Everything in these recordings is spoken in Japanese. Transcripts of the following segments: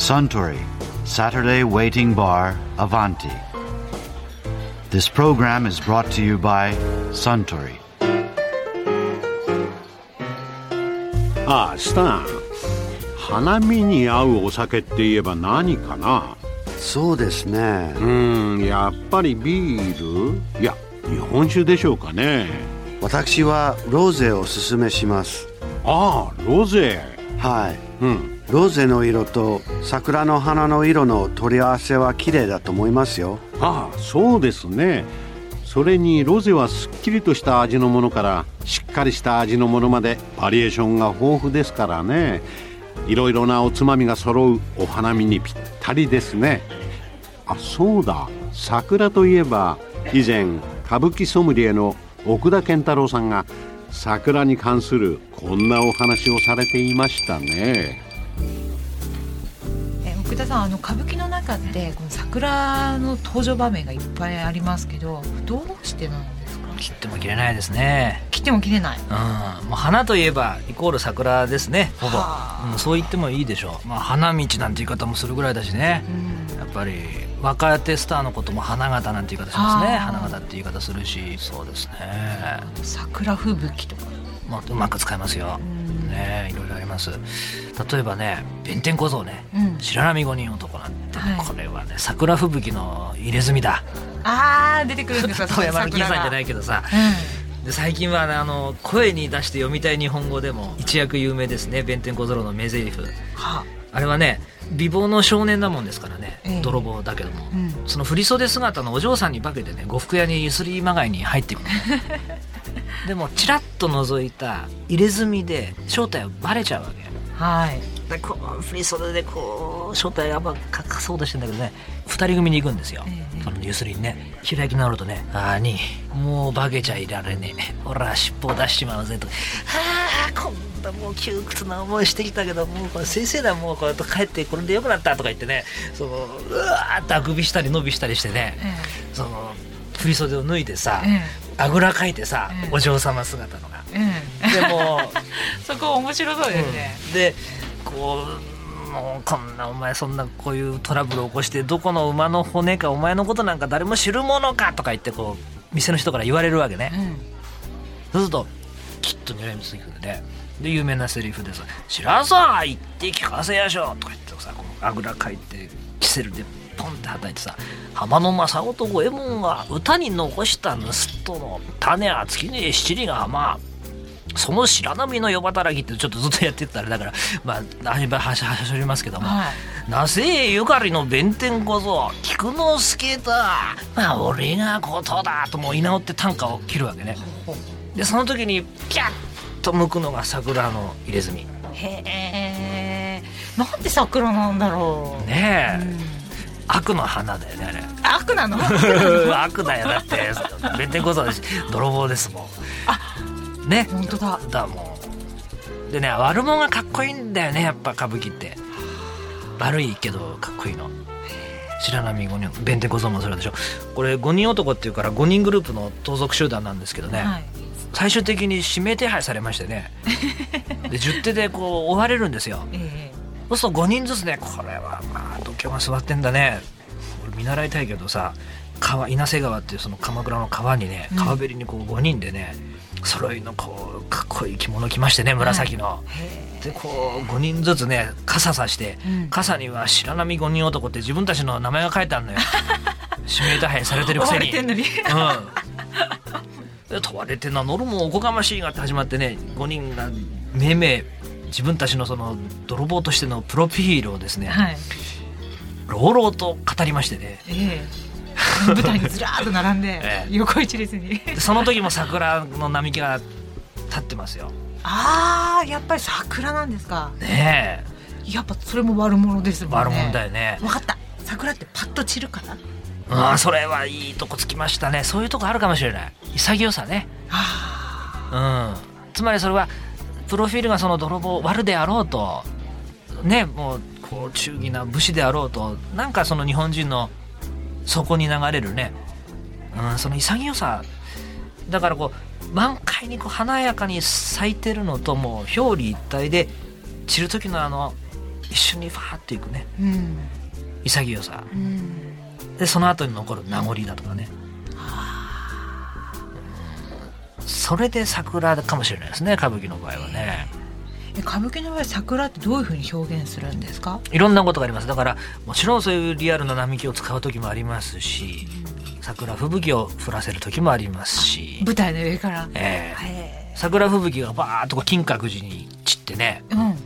Suntory Saturday Waiting Bar Avanti. This program is brought to you by Suntory. ああスタン花見に合うお酒って言えば何かなそうですねうーんやっぱりビールいや日本酒でしょうかね私はローゼをおすすめしますああロゼはいうん。ローゼの色と桜の花の色の取り合わせは綺麗だと思いますよ。ああそうですね。それにロゼはすっきりとした味のものからしっかりした味のものまでバリエーションが豊富ですからね。いろいろなおつまみが揃うお花見にぴったりですね。あそうだ。桜といえば以前歌舞伎ソムリエの奥田健太郎さんが桜に関するこんなお話をされていましたね。え奥田さんあの歌舞伎の中ってこの桜の登場場面がいっぱいありますけどどうしてなんですか？切っても切れないですね。切っても切れない。うん。もう花といえばイコール桜ですねほぼ、はあ。うん、そう言ってもいいでしょう、まあ、花道なんて言い方もするぐらいだしね。うん。やっぱり若手スターのことも花形なんて言い方しますね。花形って言い方するし。そうですね、桜吹雪とか。まあ、うまく使えますよ、ねいろいろあります。例えばね弁天小僧ね。うん。白波五人男なんて、はい。これはね桜吹雪の入れ墨だ。あー出てくるんですか遠 山の金さんじゃないいけどさ。うで最近はねあの声に出して読みたい日本語でも一躍有名ですね。弁天小僧の名台詞。んはあれはね美貌の少年だもんですからね、ええ。泥棒だけども、うん。その振袖姿のお嬢さんに化けてね呉服屋にゆすりまがいに入っていくのね でもチラッと覗いた入れ墨で正体はバレちゃうわけ。はい。でこう振り袖でこう正体やっぱ隠そうとしてんだけどね二人組に行くんですよ、ええ。そのゆすりにね。開き直るとね「あにもう化けちゃいられねえ。ほら尻尾を出しちまうぜ」と「ああこんなもう窮屈な思いしてきたけどもうこれ先生だもうこうやって帰ってこれでよくなった」とか言ってね。そのうわーってあくびしたり伸びしたりしてね。えその振り袖を脱いでさ、えあぐらかいてさ、ええ。お嬢様姿のが。ええ。でもえ そこ面白そうですね、うん。でこうもうこんなお前そんなこういうトラブルを起こしてどこの馬の骨かお前のことなんか誰も知るものかとか言ってこう店の人から言われるわけね、そうするときっとるね。で有名なセリフでさ「知らんさ言って聞かせやしょ」とか言ってさこのあぐらかいてキセルでポンってはたいてさ「浜の正雄と五右衛門が歌に残した盗人の種は尽きねえ七里が浜」その白波の夜働きってちょっとずっとやってたあれだからまあはしはしはしょりますけども、はいなせゆかりの弁天小僧菊之助だまあ俺がことだともう居直って短歌を切るわけねでその時にピャッと向くのが桜の入れ墨。へえ。なんで桜なんだろう、ねえ、うん。悪の花だよねあれ。悪なの？悪だよだって。弁天小僧だし泥棒ですもん。ね。本当だ。だもうでね悪者がかっこいいんだよねやっぱ歌舞伎って。悪いけどかっこいいの。白波五人弁天小僧もそうでしょ。これ5人男っていうから5人グループの盗賊集団なんですけどね、はい最終的に指名手配されましてね。で10手でこう追われるんですよ。えそうすると5人ずつねこれはまあ度胸が座ってんだね。俺見習いたいけどさ川稲瀬川っていうその鎌倉の川にねうん。川べりにこう5人でね揃いのこうかっこいい着物着ましてね紫の。え。でこう5人ずつね傘さして、うん。傘には白波5人男って自分たちの名前が書いてあるのよ。指名手配されてるく追せに。うん。で問われて名乗るもおこがましいがって始まってね5人がめいめい自分たちのその泥棒としてのプロフィールをですね、はい。朗々と語りましてね。ええ。舞台にずらーっと並んで、ええ。横一列に。でその時も桜の並木が立ってますよ。ああやっぱり桜なんですか。ねやっぱそれも悪者ですえもんね。悪者だよね。分かった。桜ってパッと散るかなああそれはいいとこつきましたね。そういうとこあるかもしれない。潔さね。あうん、つまりそれはプロフィールがその泥棒悪であろうとねもうこう忠義な武士であろうとなんかその日本人の底に流れるね、うん、その潔さ。だからこう満開にこう華やかに咲いてるのともう表裏一体で散る時のあの一緒にファーっていくね。うん。潔さ。うんでその後に残る名残だとかね。うんそれで桜かもしれないですね歌舞伎の場合はね。え歌舞伎の場合桜ってどういうふうに表現するんですか？いろんなことがあります。だからもちろんそういうリアルな並木を使う時もありますし桜吹雪を降らせる時もありますし、舞台の上から。ええ。へ桜吹雪がバーッと金閣寺に散ってね。えうん。で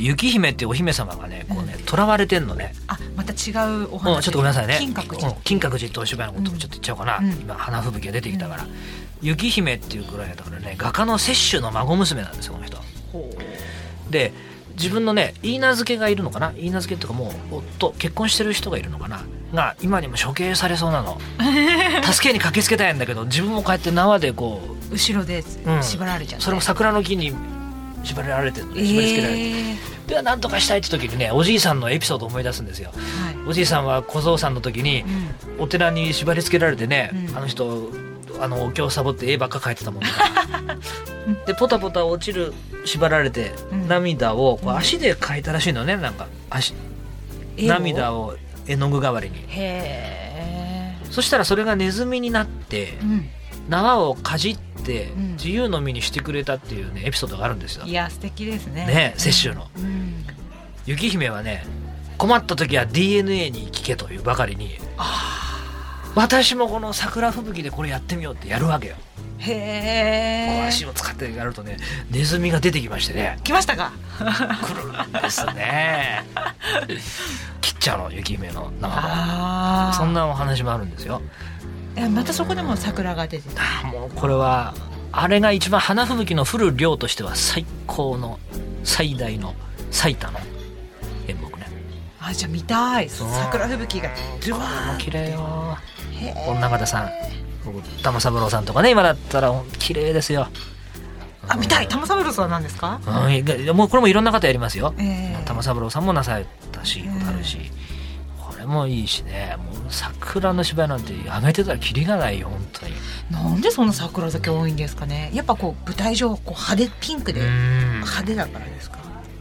雪姫っていうお姫様がねこうね囚われてんのね、あまた違うおうん、話ちょっとごめんなさいね。金閣寺。うん金閣寺ってお芝居のことをちょっと言っちゃおうかな、うん。今花吹雪が出てきたから、雪姫っていうくらいだからね画家の摂取の孫娘なんですよこの人。で自分のね言い名付けがいるのかな？言い名付けっていうかもう夫結婚してる人がいるのかな？が今にも処刑されそうなの。助けに駆けつけたいんだけど自分もこうやって縄でこ後ろでうん。縛られちゃって、うそれも桜の木に縛られてるのえね縛り付けられて。る、えでは何とかしたいって時にねおじいさんのエピソードを思い出すんですよ。はい。おじいさんは小僧さんの時にうん。お寺に縛り付けられてね、うん。あの人あのお経サボって絵ばっか描いてたもんだでポタポタ落ちる縛られてうん。涙をこううん。足で描いたらしいのねなんか足涙を絵の具代わりに。へえそしたらそれがネズミになってうん。縄をかじってうん。自由の身にしてくれたっていうねエピソードがあるんですよ。いや素敵ですね。ね雪舟の。うん。雪姫はね困った時は DNA に聞けというばかりに私もこの桜吹雪でこれやってみようってやるわけよ。へえ足を使ってやるとねネズミが出てきましてね。来ましたか？来るんですね。切っちゃうの雪姫の縄をああそんなお話もあるんですよ。えまたそこでも桜が出てた。あもうこれはあれが一番花吹雪の降る量としては最高の最大の最多の演目ね。あじゃあ見たい。桜吹雪がドゥワー綺麗よ。女方さん。玉三郎さんとかね今だったら綺麗ですよ。あ見たい。玉三郎さんは何ですか？うんもうこれもいろんな方やりますよ。ええ。玉三郎さんもなされたしあるし、もいいしね。もう桜の芝居なんて上げてたらキリがないよ本当に。なんでそんな桜だけ多いんですかね。やっぱこう舞台上こう派手ピンクでうん。派手だからですか？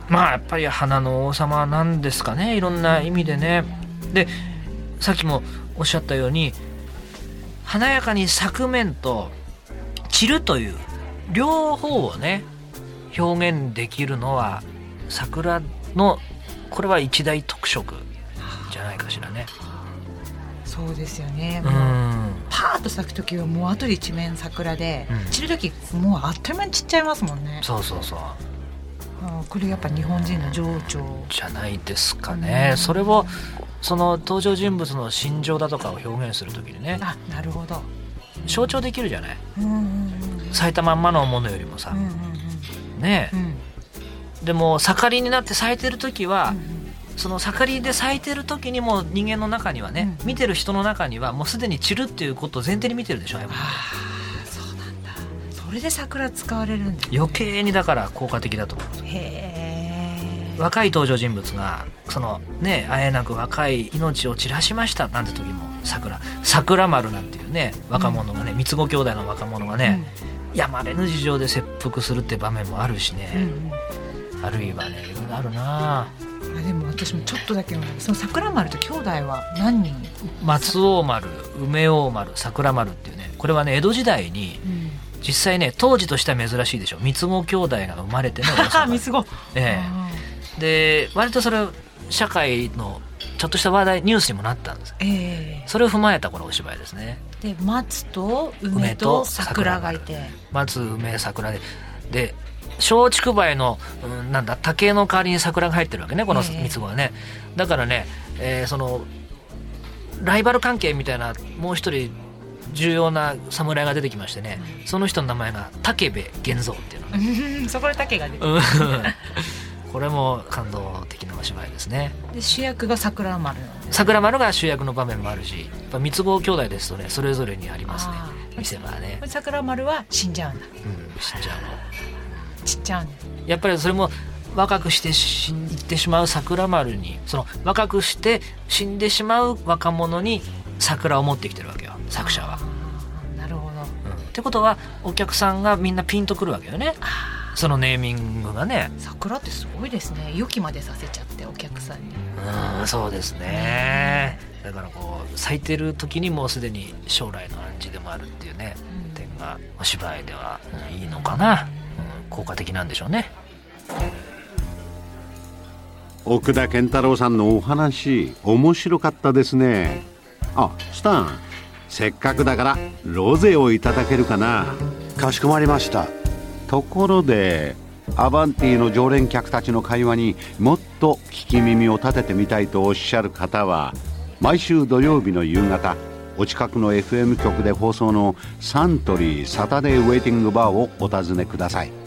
まあやっぱり花の王様なんですかね。いろんな意味でね。でさっきもおっしゃったように華やかに咲く面と散るという両方をね表現できるのは桜のこれは一大特色じゃないかしらね。そうですよね。うん。パーッと咲く時はもうあとで一面桜で、うん。散る時もうあっという間に散っちゃいますもんね。そうそうそう。あこれやっぱ日本人の情緒。じゃないですかね。それをその登場人物の心情だとかを表現する時にね。あなるほど。象徴できるじゃない。うんうんうん。咲いたまんまのものよりもさ。うんうんねうん。うんでも盛りになって咲いてる時は、うんその盛りで咲いてる時にも人間の中にはね、うん。見てる人の中にはもうすでに散るっていうことを前提に見てるでしょああそうなんだ。それで桜使われるんです余計にだから効果的だと思う。へえ若い登場人物がそのねあえなく若い命を散らしましたなんて時も桜。桜丸なんていうね若者がね三つ子兄弟の若者がね、やまれぬ事情で切腹するって場面もあるしうんね、うん。あるいはねいろいろあるな。あでも私もちょっとだけその桜丸と兄弟は何人、松王丸梅王丸桜丸っていうねこれはね江戸時代にうん、実際ね当時としては珍しいでしょ。三つ子兄弟が生まれてね 三つ子。ええ。で割とそれ社会のちょっとした話題ニュースにもなったんです。ええ。それを踏まえたこのお芝居ですね。で松と梅と桜がいて。松梅桜でで松竹梅の、うん、なんだ竹の代わりに桜が入ってるわけねこのええ。三つ子はね、だからね、えーそのライバル関係みたいなもう一人重要な侍が出てきましてね。その人の名前が武部源三っていうのね。う んそこで竹が出てうん。これも感動的なお芝居ですね。で主役が桜丸。なんです桜丸が主役の場面もあるしやっぱ三つ子兄弟ですとねそれぞれにありますね。見せ場はね。桜丸は死んじゃうんだ。うん、死んじゃうの散っちゃうんだやっぱりそれも若くして死んでしまう桜丸にその若くして死んでしまう若者に桜を持ってきてるわけよ作者は。なるほど。うん。ってことはお客さんがみんなピンとくるわけよね。そのネーミングがね。桜ってすごいですね。予期までさせちゃってお客さんに。うんそうですね。だからこう咲いてる時にもうすでに将来の暗示でもあるっていうね、うん。点がお芝居ではうんいいのかな、うん効果的なんでしょうね。奥田健太郎さんのお話面白かったですね。あスタンせっかくだからロゼをいただけるかな。かしこまりました。ところでアバンティの常連客たちの会話にもっと聞き耳を立ててみたいとおっしゃる方は毎週土曜日の夕方お近くの FM 局で放送のサントリーサタデーウェイティングバーをお尋ねください